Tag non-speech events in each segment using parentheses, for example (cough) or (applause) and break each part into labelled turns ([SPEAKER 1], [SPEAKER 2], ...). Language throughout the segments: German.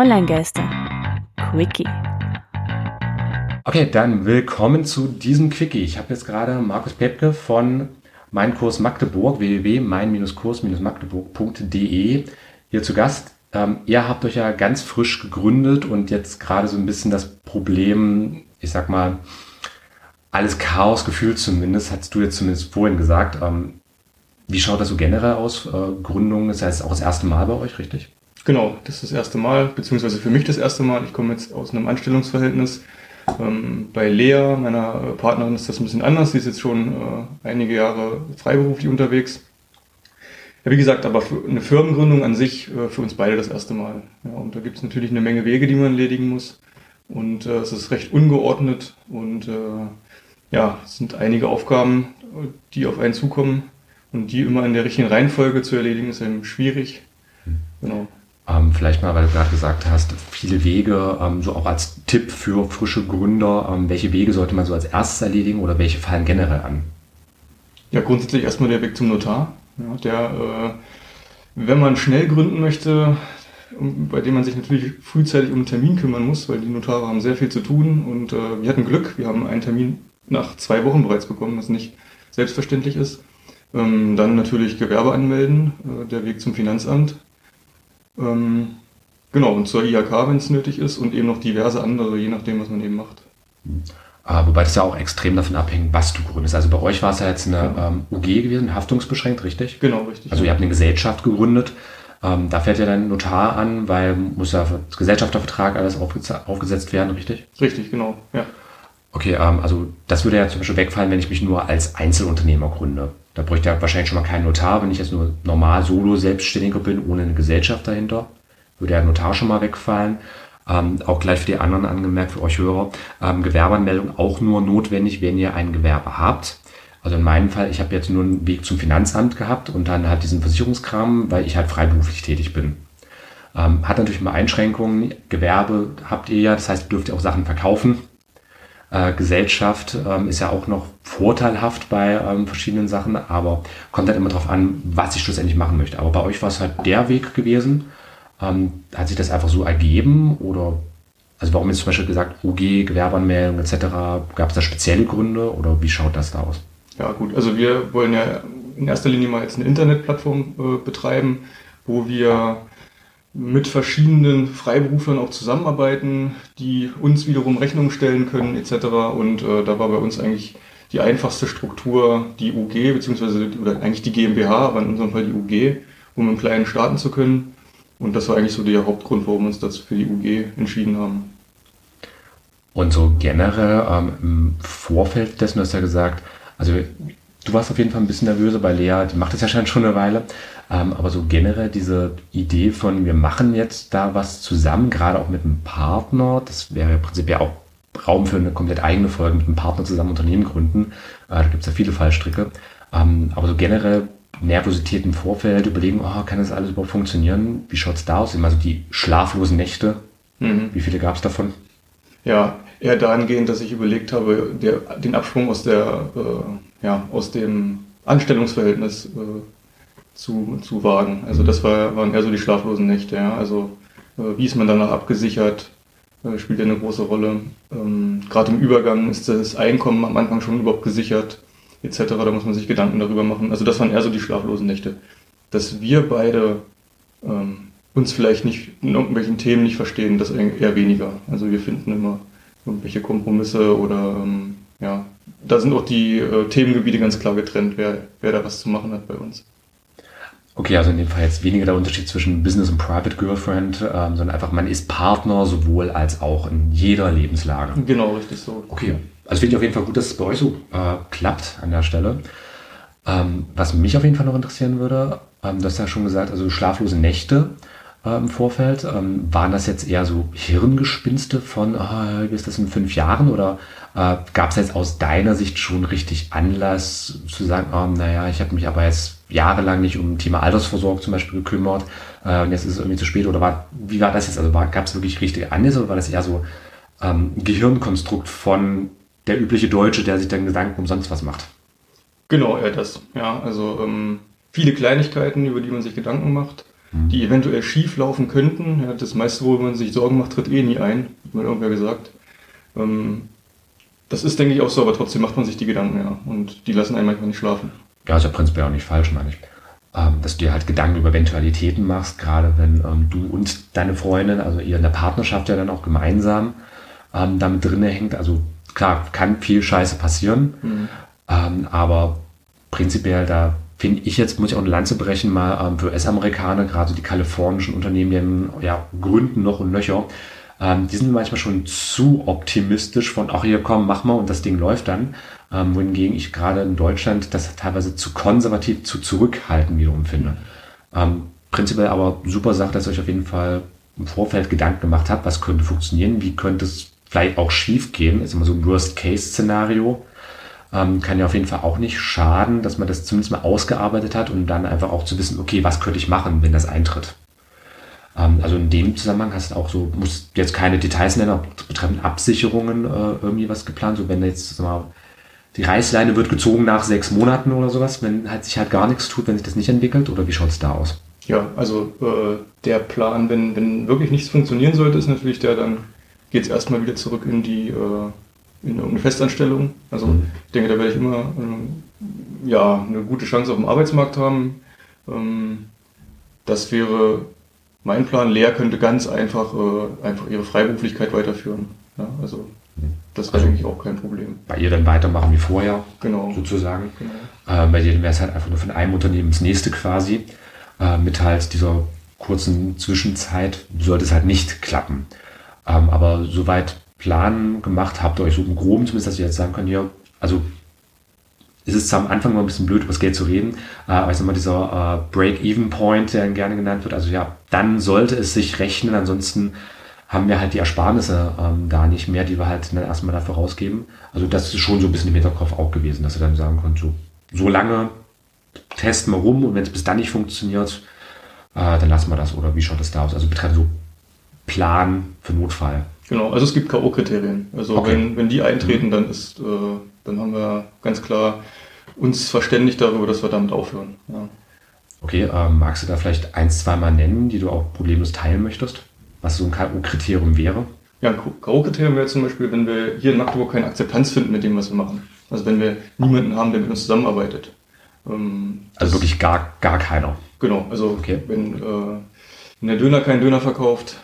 [SPEAKER 1] Online-Geister. Quickie.
[SPEAKER 2] Okay, dann willkommen zu diesem Quickie. Ich habe jetzt gerade Markus Pepke von Mein Kurs Magdeburg, www.mein-kurs-magdeburg.de hier zu Gast. Ähm, ihr habt euch ja ganz frisch gegründet und jetzt gerade so ein bisschen das Problem, ich sag mal, alles Chaos gefühlt zumindest, hast du jetzt zumindest vorhin gesagt. Ähm, wie schaut das so generell aus? Äh, Gründung ist ja jetzt auch das erste Mal bei euch, richtig?
[SPEAKER 3] Genau, das ist das erste Mal, beziehungsweise für mich das erste Mal. Ich komme jetzt aus einem Anstellungsverhältnis. Ähm, bei Lea, meiner Partnerin, ist das ein bisschen anders. Sie ist jetzt schon äh, einige Jahre freiberuflich unterwegs. Ja, wie gesagt, aber für eine Firmengründung an sich äh, für uns beide das erste Mal. Ja, und da gibt es natürlich eine Menge Wege, die man erledigen muss. Und äh, es ist recht ungeordnet und äh, ja, es sind einige Aufgaben, die auf einen zukommen und die immer in der richtigen Reihenfolge zu erledigen, ist eben schwierig.
[SPEAKER 2] Genau. Ähm, vielleicht mal, weil du gerade gesagt hast, viele Wege, ähm, so auch als Tipp für frische Gründer, ähm, welche Wege sollte man so als erstes erledigen oder welche fallen generell an?
[SPEAKER 3] Ja, grundsätzlich erstmal der Weg zum Notar. Ja, der, äh, wenn man schnell gründen möchte, bei dem man sich natürlich frühzeitig um einen Termin kümmern muss, weil die Notare haben sehr viel zu tun und äh, wir hatten Glück, wir haben einen Termin nach zwei Wochen bereits bekommen, was nicht selbstverständlich ist. Ähm, dann natürlich Gewerbe anmelden, äh, der Weg zum Finanzamt. Ähm, genau, und zur IHK, wenn es nötig ist, und eben noch diverse andere, je nachdem, was man eben macht.
[SPEAKER 2] Äh, wobei das ja auch extrem davon abhängt, was du gründest. Also bei euch war es ja jetzt eine ja. ähm, UG gewesen, haftungsbeschränkt, richtig?
[SPEAKER 3] Genau, richtig.
[SPEAKER 2] Also ihr habt eine Gesellschaft gegründet. Ähm, da fährt ja dein Notar an, weil muss ja für Gesellschaftervertrag alles aufgesetzt werden, richtig?
[SPEAKER 3] Richtig, genau, ja.
[SPEAKER 2] Okay, ähm, also das würde ja zum Beispiel wegfallen, wenn ich mich nur als Einzelunternehmer gründe. Da bräuchte ich ja wahrscheinlich schon mal keinen Notar, wenn ich jetzt nur normal solo Selbstständiger bin, ohne eine Gesellschaft dahinter. Würde der Notar schon mal wegfallen. Ähm, auch gleich für die anderen angemerkt, für euch Hörer. Ähm, Gewerbeanmeldung auch nur notwendig, wenn ihr ein Gewerbe habt. Also in meinem Fall, ich habe jetzt nur einen Weg zum Finanzamt gehabt und dann halt diesen Versicherungskram, weil ich halt freiberuflich tätig bin. Ähm, hat natürlich mal Einschränkungen. Gewerbe habt ihr ja, das heißt, dürft ihr auch Sachen verkaufen äh, Gesellschaft ähm, ist ja auch noch vorteilhaft bei ähm, verschiedenen Sachen, aber kommt halt immer darauf an, was ich schlussendlich machen möchte. Aber bei euch war es halt der Weg gewesen. Ähm, hat sich das einfach so ergeben oder also warum jetzt zum Beispiel gesagt, UG, Gewerbeanmeldung etc., gab es da spezielle Gründe oder wie schaut das da aus?
[SPEAKER 3] Ja gut, also wir wollen ja in erster Linie mal jetzt eine Internetplattform äh, betreiben, wo wir mit verschiedenen Freiberuflern auch zusammenarbeiten, die uns wiederum Rechnungen stellen können etc. Und äh, da war bei uns eigentlich die einfachste Struktur die UG, beziehungsweise oder eigentlich die GmbH, aber in unserem Fall die UG, um im Kleinen starten zu können. Und das war eigentlich so der Hauptgrund, warum wir uns das für die UG entschieden haben.
[SPEAKER 2] Und so generell ähm, im Vorfeld dessen, du hast ja gesagt, also du warst auf jeden Fall ein bisschen nervöser bei Lea, die macht das ja schon eine Weile. Ähm, aber so generell diese Idee von, wir machen jetzt da was zusammen, gerade auch mit einem Partner, das wäre ja auch Raum für eine komplett eigene Folge mit einem Partner zusammen Unternehmen gründen. Äh, da gibt es ja viele Fallstricke. Ähm, aber so generell Nervosität im Vorfeld, überlegen, oh, kann das alles überhaupt funktionieren? Wie schaut es da aus? Also die schlaflosen Nächte, mhm. wie viele gab es davon?
[SPEAKER 3] Ja, eher dahingehend, dass ich überlegt habe, der, den Absprung aus der, äh, ja, aus dem Anstellungsverhältnis äh, zu, zu wagen. Also das war, waren eher so die schlaflosen Nächte. Ja. Also äh, wie ist man danach abgesichert, spielt ja eine große Rolle. Ähm, Gerade im Übergang ist das Einkommen am Anfang schon überhaupt gesichert, etc. Da muss man sich Gedanken darüber machen. Also das waren eher so die schlaflosen Nächte. Dass wir beide ähm, uns vielleicht nicht in irgendwelchen Themen nicht verstehen, das eher weniger. Also wir finden immer irgendwelche Kompromisse oder ähm, ja, da sind auch die äh, Themengebiete ganz klar getrennt, wer, wer da was zu machen hat bei uns.
[SPEAKER 2] Okay, also in dem Fall jetzt weniger der Unterschied zwischen Business und Private Girlfriend, ähm, sondern einfach, man ist Partner sowohl als auch in jeder Lebenslage.
[SPEAKER 3] Genau, richtig so.
[SPEAKER 2] Okay, also finde ich auf jeden Fall gut, dass es bei euch so äh, klappt an der Stelle. Ähm, was mich auf jeden Fall noch interessieren würde, ähm, du hast ja schon gesagt, also schlaflose Nächte äh, im Vorfeld. Ähm, waren das jetzt eher so Hirngespinste von, oh, wie ist das in fünf Jahren? Oder äh, gab es jetzt aus deiner Sicht schon richtig Anlass zu sagen, oh, naja, ich habe mich aber jetzt jahrelang nicht um Thema Altersvorsorge zum Beispiel gekümmert äh, und jetzt ist es irgendwie zu spät? Oder war, wie war das jetzt? Also gab es wirklich richtige Anlässe oder war das eher so ähm, ein Gehirnkonstrukt von der übliche Deutsche, der sich dann Gedanken um sonst was macht?
[SPEAKER 3] Genau, eher das. Ja, also ähm, viele Kleinigkeiten, über die man sich Gedanken macht die eventuell schief laufen könnten. Ja, das meiste, wo man sich Sorgen macht, tritt eh nie ein, hat mir irgendwer gesagt. Ähm, das ist, denke ich, auch so, aber trotzdem macht man sich die Gedanken, ja. Und die lassen einen manchmal nicht schlafen.
[SPEAKER 2] Ja, ist ja prinzipiell auch nicht falsch, meine ich. Ähm, dass du dir halt Gedanken über Eventualitäten machst, gerade wenn ähm, du und deine Freundin, also ihr in der Partnerschaft ja dann auch gemeinsam ähm, damit drin hängt. Also klar, kann viel Scheiße passieren, mhm. ähm, aber prinzipiell da finde ich jetzt, muss ich auch eine Lanze brechen, mal ähm, für US-Amerikaner, gerade die kalifornischen Unternehmen, die haben, ja, gründen noch und nöcher. Ähm, die sind manchmal schon zu optimistisch von, ach hier komm, mach mal und das Ding läuft dann. Ähm, wohingegen ich gerade in Deutschland das teilweise zu konservativ, zu zurückhaltend wiederum finde. Ähm, prinzipiell aber super Sache, dass ihr euch auf jeden Fall im Vorfeld Gedanken gemacht habt, was könnte funktionieren, wie könnte es vielleicht auch schief gehen, ist immer so ein Worst-Case-Szenario. Ähm, kann ja auf jeden Fall auch nicht schaden, dass man das zumindest mal ausgearbeitet hat und dann einfach auch zu wissen, okay, was könnte ich machen, wenn das eintritt. Ähm, also in dem Zusammenhang hast du auch so, musst jetzt keine Details nennen, betreffend Absicherungen äh, irgendwie was geplant, so wenn jetzt mal, die Reißleine wird gezogen nach sechs Monaten oder sowas, wenn halt sich halt gar nichts tut, wenn sich das nicht entwickelt, oder wie schaut es da aus?
[SPEAKER 3] Ja, also äh, der Plan, wenn, wenn wirklich nichts funktionieren sollte, ist natürlich der, dann geht es erstmal wieder zurück in die äh, in irgendeine Festanstellung. Also mhm. ich denke, da werde ich immer äh, ja, eine gute Chance auf dem Arbeitsmarkt haben. Ähm, das wäre mein Plan. Lehr könnte ganz einfach, äh, einfach ihre Freiberuflichkeit weiterführen. Ja, also das wäre, also, denke ich, auch kein Problem.
[SPEAKER 2] Bei ihr dann weitermachen wie vorher,
[SPEAKER 3] genau.
[SPEAKER 2] sozusagen. Genau. Äh, bei dir wäre es halt einfach nur von einem Unternehmen ins nächste quasi. Äh, mit halt dieser kurzen Zwischenzeit sollte es halt nicht klappen. Ähm, aber soweit Plan gemacht habt, euch so im Groben zumindest, dass ihr jetzt sagen könnt, ja, also ist es am Anfang mal ein bisschen blöd, über das Geld zu reden, äh, aber mal, dieser äh, Break-Even-Point, der gerne genannt wird, also ja, dann sollte es sich rechnen, ansonsten haben wir halt die Ersparnisse ähm, da nicht mehr, die wir halt dann erstmal dafür rausgeben. Also das ist schon so ein bisschen im Hinterkopf auch gewesen, dass ihr dann sagen könnt, so, so lange testen wir rum und wenn es bis dann nicht funktioniert, äh, dann lassen wir das. Oder wie schaut das da aus? Also betreiben so Plan für Notfall.
[SPEAKER 3] Genau, also es gibt K.O.-Kriterien. Also okay. wenn, wenn die eintreten, mhm. dann ist, äh, dann haben wir ganz klar uns verständigt darüber, dass wir damit aufhören. Ja.
[SPEAKER 2] Okay, ähm, magst du da vielleicht ein, zwei Mal nennen, die du auch problemlos teilen möchtest? Was so ein K.O.-Kriterium wäre?
[SPEAKER 3] Ja, ein K.O.-Kriterium wäre zum Beispiel, wenn wir hier in Magdeburg keine Akzeptanz finden mit dem, was wir machen. Also wenn wir niemanden haben, der mit uns zusammenarbeitet.
[SPEAKER 2] Ähm, also wirklich gar, gar keiner.
[SPEAKER 3] Genau, also okay. wenn, äh, wenn der Döner keinen Döner verkauft,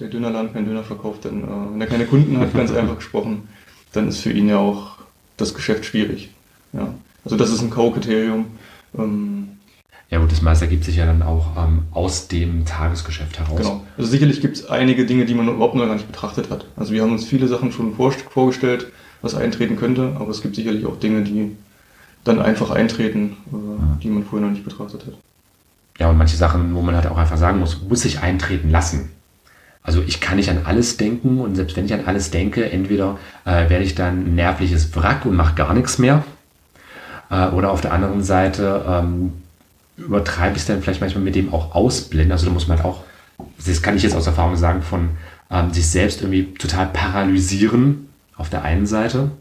[SPEAKER 3] der Dönerladen keinen Döner verkauft, dann, äh, wenn er keine Kunden hat, ganz einfach gesprochen, dann ist für ihn ja auch das Geschäft schwierig. Ja. Also das ist ein K.O.-Kriterium. Ähm,
[SPEAKER 2] ja gut, das meiste ergibt sich ja dann auch ähm, aus dem Tagesgeschäft heraus.
[SPEAKER 3] Genau. Also sicherlich gibt es einige Dinge, die man überhaupt noch gar nicht betrachtet hat. Also wir haben uns viele Sachen schon vorgestellt, was eintreten könnte, aber es gibt sicherlich auch Dinge, die dann einfach eintreten, äh, ja. die man vorher noch nicht betrachtet hat.
[SPEAKER 2] Ja, und manche Sachen, wo man halt auch einfach sagen muss, muss sich eintreten lassen. Also ich kann nicht an alles denken und selbst wenn ich an alles denke, entweder äh, werde ich dann ein nervliches Wrack und mache gar nichts mehr. Äh, oder auf der anderen Seite ähm, übertreibe ich es dann vielleicht manchmal mit dem auch ausblenden. Also da muss man halt auch, das kann ich jetzt aus Erfahrung sagen, von ähm, sich selbst irgendwie total paralysieren auf der einen Seite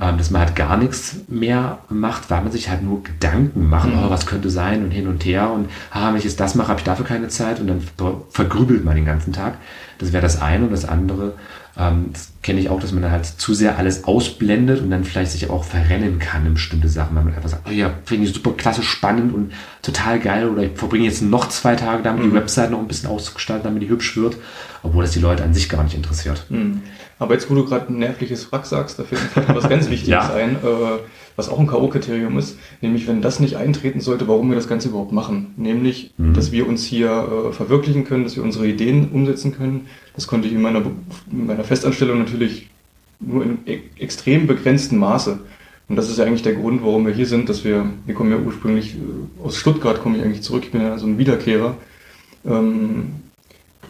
[SPEAKER 2] dass man halt gar nichts mehr macht, weil man sich halt nur Gedanken macht, mhm. oh, was könnte sein und hin und her und ah, wenn ich jetzt das mache, habe ich dafür keine Zeit und dann vergrübelt man den ganzen Tag. Das wäre das eine und das andere, ähm, das kenne ich auch, dass man dann halt zu sehr alles ausblendet und dann vielleicht sich auch verrennen kann in bestimmte Sachen, weil man einfach sagt, oh ja, finde ich super klasse, spannend und total geil oder ich verbringe jetzt noch zwei Tage damit, mhm. die Website noch ein bisschen auszugestalten, damit die hübsch wird, obwohl das die Leute an sich gar nicht interessiert.
[SPEAKER 3] Mhm. Aber jetzt, wo du gerade ein nervliches Wrack sagst, da fällt mir was ganz (laughs) Wichtiges ja. ein, äh, was auch ein K.O.-Kriterium ist, nämlich wenn das nicht eintreten sollte, warum wir das Ganze überhaupt machen. Nämlich, mhm. dass wir uns hier äh, verwirklichen können, dass wir unsere Ideen umsetzen können. Das konnte ich in meiner, in meiner Festanstellung natürlich nur in e extrem begrenztem Maße. Und das ist ja eigentlich der Grund, warum wir hier sind, dass wir, wir kommen ja ursprünglich äh, aus Stuttgart, komme ich eigentlich zurück, ich bin ja so ein Wiederkehrer. Ähm,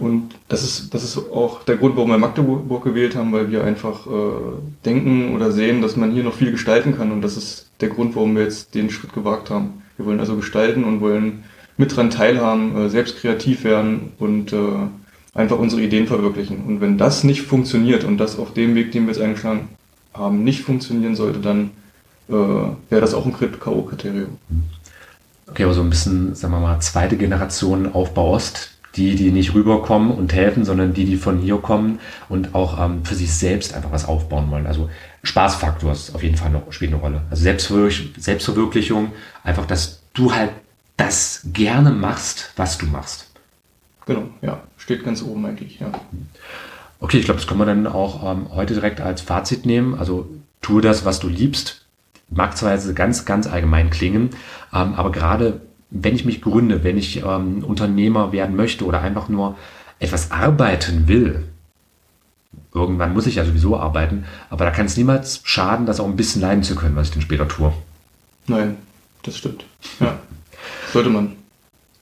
[SPEAKER 3] und das ist, das ist auch der Grund, warum wir Magdeburg gewählt haben, weil wir einfach äh, denken oder sehen, dass man hier noch viel gestalten kann. Und das ist der Grund, warum wir jetzt den Schritt gewagt haben. Wir wollen also gestalten und wollen mit dran teilhaben, äh, selbst kreativ werden und äh, einfach unsere Ideen verwirklichen. Und wenn das nicht funktioniert und das auf dem Weg, den wir jetzt eingeschlagen haben, nicht funktionieren sollte, dann äh, wäre das auch ein K.O.-Kriterium.
[SPEAKER 2] Okay, aber so ein bisschen, sagen wir mal, zweite Generation Aufbau Ost, die, die nicht rüberkommen und helfen, sondern die, die von hier kommen und auch ähm, für sich selbst einfach was aufbauen wollen. Also Spaßfaktor ist auf jeden Fall noch, spielt eine Rolle. Also Selbstverwirklichung, Selbstverwirklichung, einfach, dass du halt das gerne machst, was du machst.
[SPEAKER 3] Genau, ja, steht ganz oben eigentlich, ja.
[SPEAKER 2] Okay, ich glaube, das können wir dann auch ähm, heute direkt als Fazit nehmen. Also tue das, was du liebst. Mag zwar jetzt ganz, ganz allgemein klingen, ähm, aber gerade wenn ich mich gründe, wenn ich ähm, Unternehmer werden möchte oder einfach nur etwas arbeiten will, irgendwann muss ich ja sowieso arbeiten, aber da kann es niemals schaden, das auch ein bisschen leiden zu können, was ich dann später tue.
[SPEAKER 3] Nein, das stimmt. Ja, sollte man.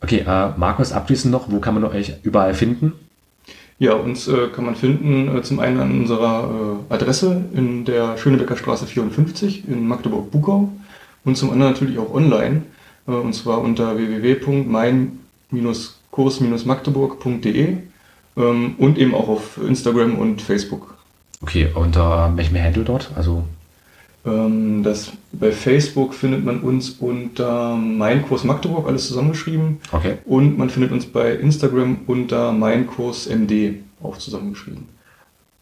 [SPEAKER 2] Okay, äh, Markus, abschließend noch, wo kann man euch überall finden?
[SPEAKER 3] Ja, uns äh, kann man finden äh, zum einen an unserer äh, Adresse in der Schönebecker Straße 54 in Magdeburg-Bukau und zum anderen natürlich auch online und zwar unter www.mein-kurs-magdeburg.de ähm, und eben auch auf Instagram und Facebook.
[SPEAKER 2] Okay, unter welchem Handle dort? Also
[SPEAKER 3] ähm, das, bei Facebook findet man uns unter Mein Kurs Magdeburg, alles zusammengeschrieben.
[SPEAKER 2] Okay.
[SPEAKER 3] Und man findet uns bei Instagram unter Mein Kurs MD, auch zusammengeschrieben.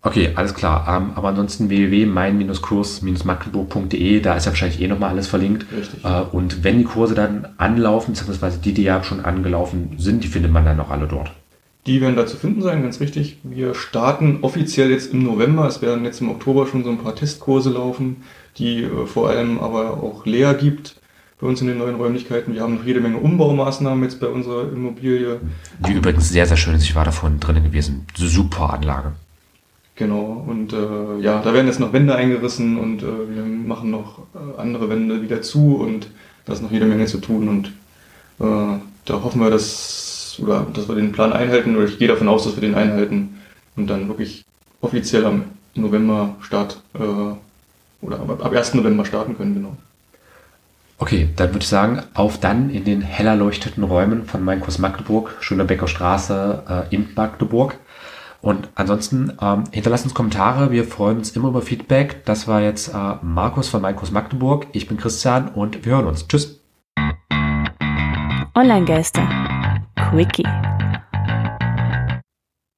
[SPEAKER 2] Okay, alles klar. Ähm, aber ansonsten www.mein-kurs-magdeburg.de, da ist ja wahrscheinlich eh nochmal alles verlinkt.
[SPEAKER 3] Richtig.
[SPEAKER 2] Äh, und wenn die Kurse dann anlaufen, beziehungsweise die, die ja schon angelaufen sind, die findet man dann auch alle dort.
[SPEAKER 3] Die werden da zu finden sein, ganz richtig. Wir starten offiziell jetzt im November. Es werden jetzt im Oktober schon so ein paar Testkurse laufen, die äh, vor allem aber auch Lea gibt bei uns in den neuen Räumlichkeiten. Wir haben noch jede Menge Umbaumaßnahmen jetzt bei unserer Immobilie.
[SPEAKER 2] Die übrigens sehr, sehr schön ist. Ich war davon drinnen gewesen. Super Anlage.
[SPEAKER 3] Genau, und äh, ja, da werden jetzt noch Wände eingerissen und äh, wir machen noch äh, andere Wände wieder zu und da ist noch jede Menge zu tun und äh, da hoffen wir, dass, oder, dass wir den Plan einhalten oder ich gehe davon aus, dass wir den einhalten und dann wirklich offiziell am November Start äh, oder ab, ab 1. November starten können, genau.
[SPEAKER 2] Okay, dann würde ich sagen, auf dann in den heller leuchteten Räumen von Mein Kurs Magdeburg, Schönebecker Straße äh, in Magdeburg. Und ansonsten ähm, hinterlasst uns Kommentare. Wir freuen uns immer über Feedback. Das war jetzt äh, Markus von Mein Kurs Magdeburg. Ich bin Christian und wir hören uns. Tschüss.
[SPEAKER 1] Online-Geister. Quickie.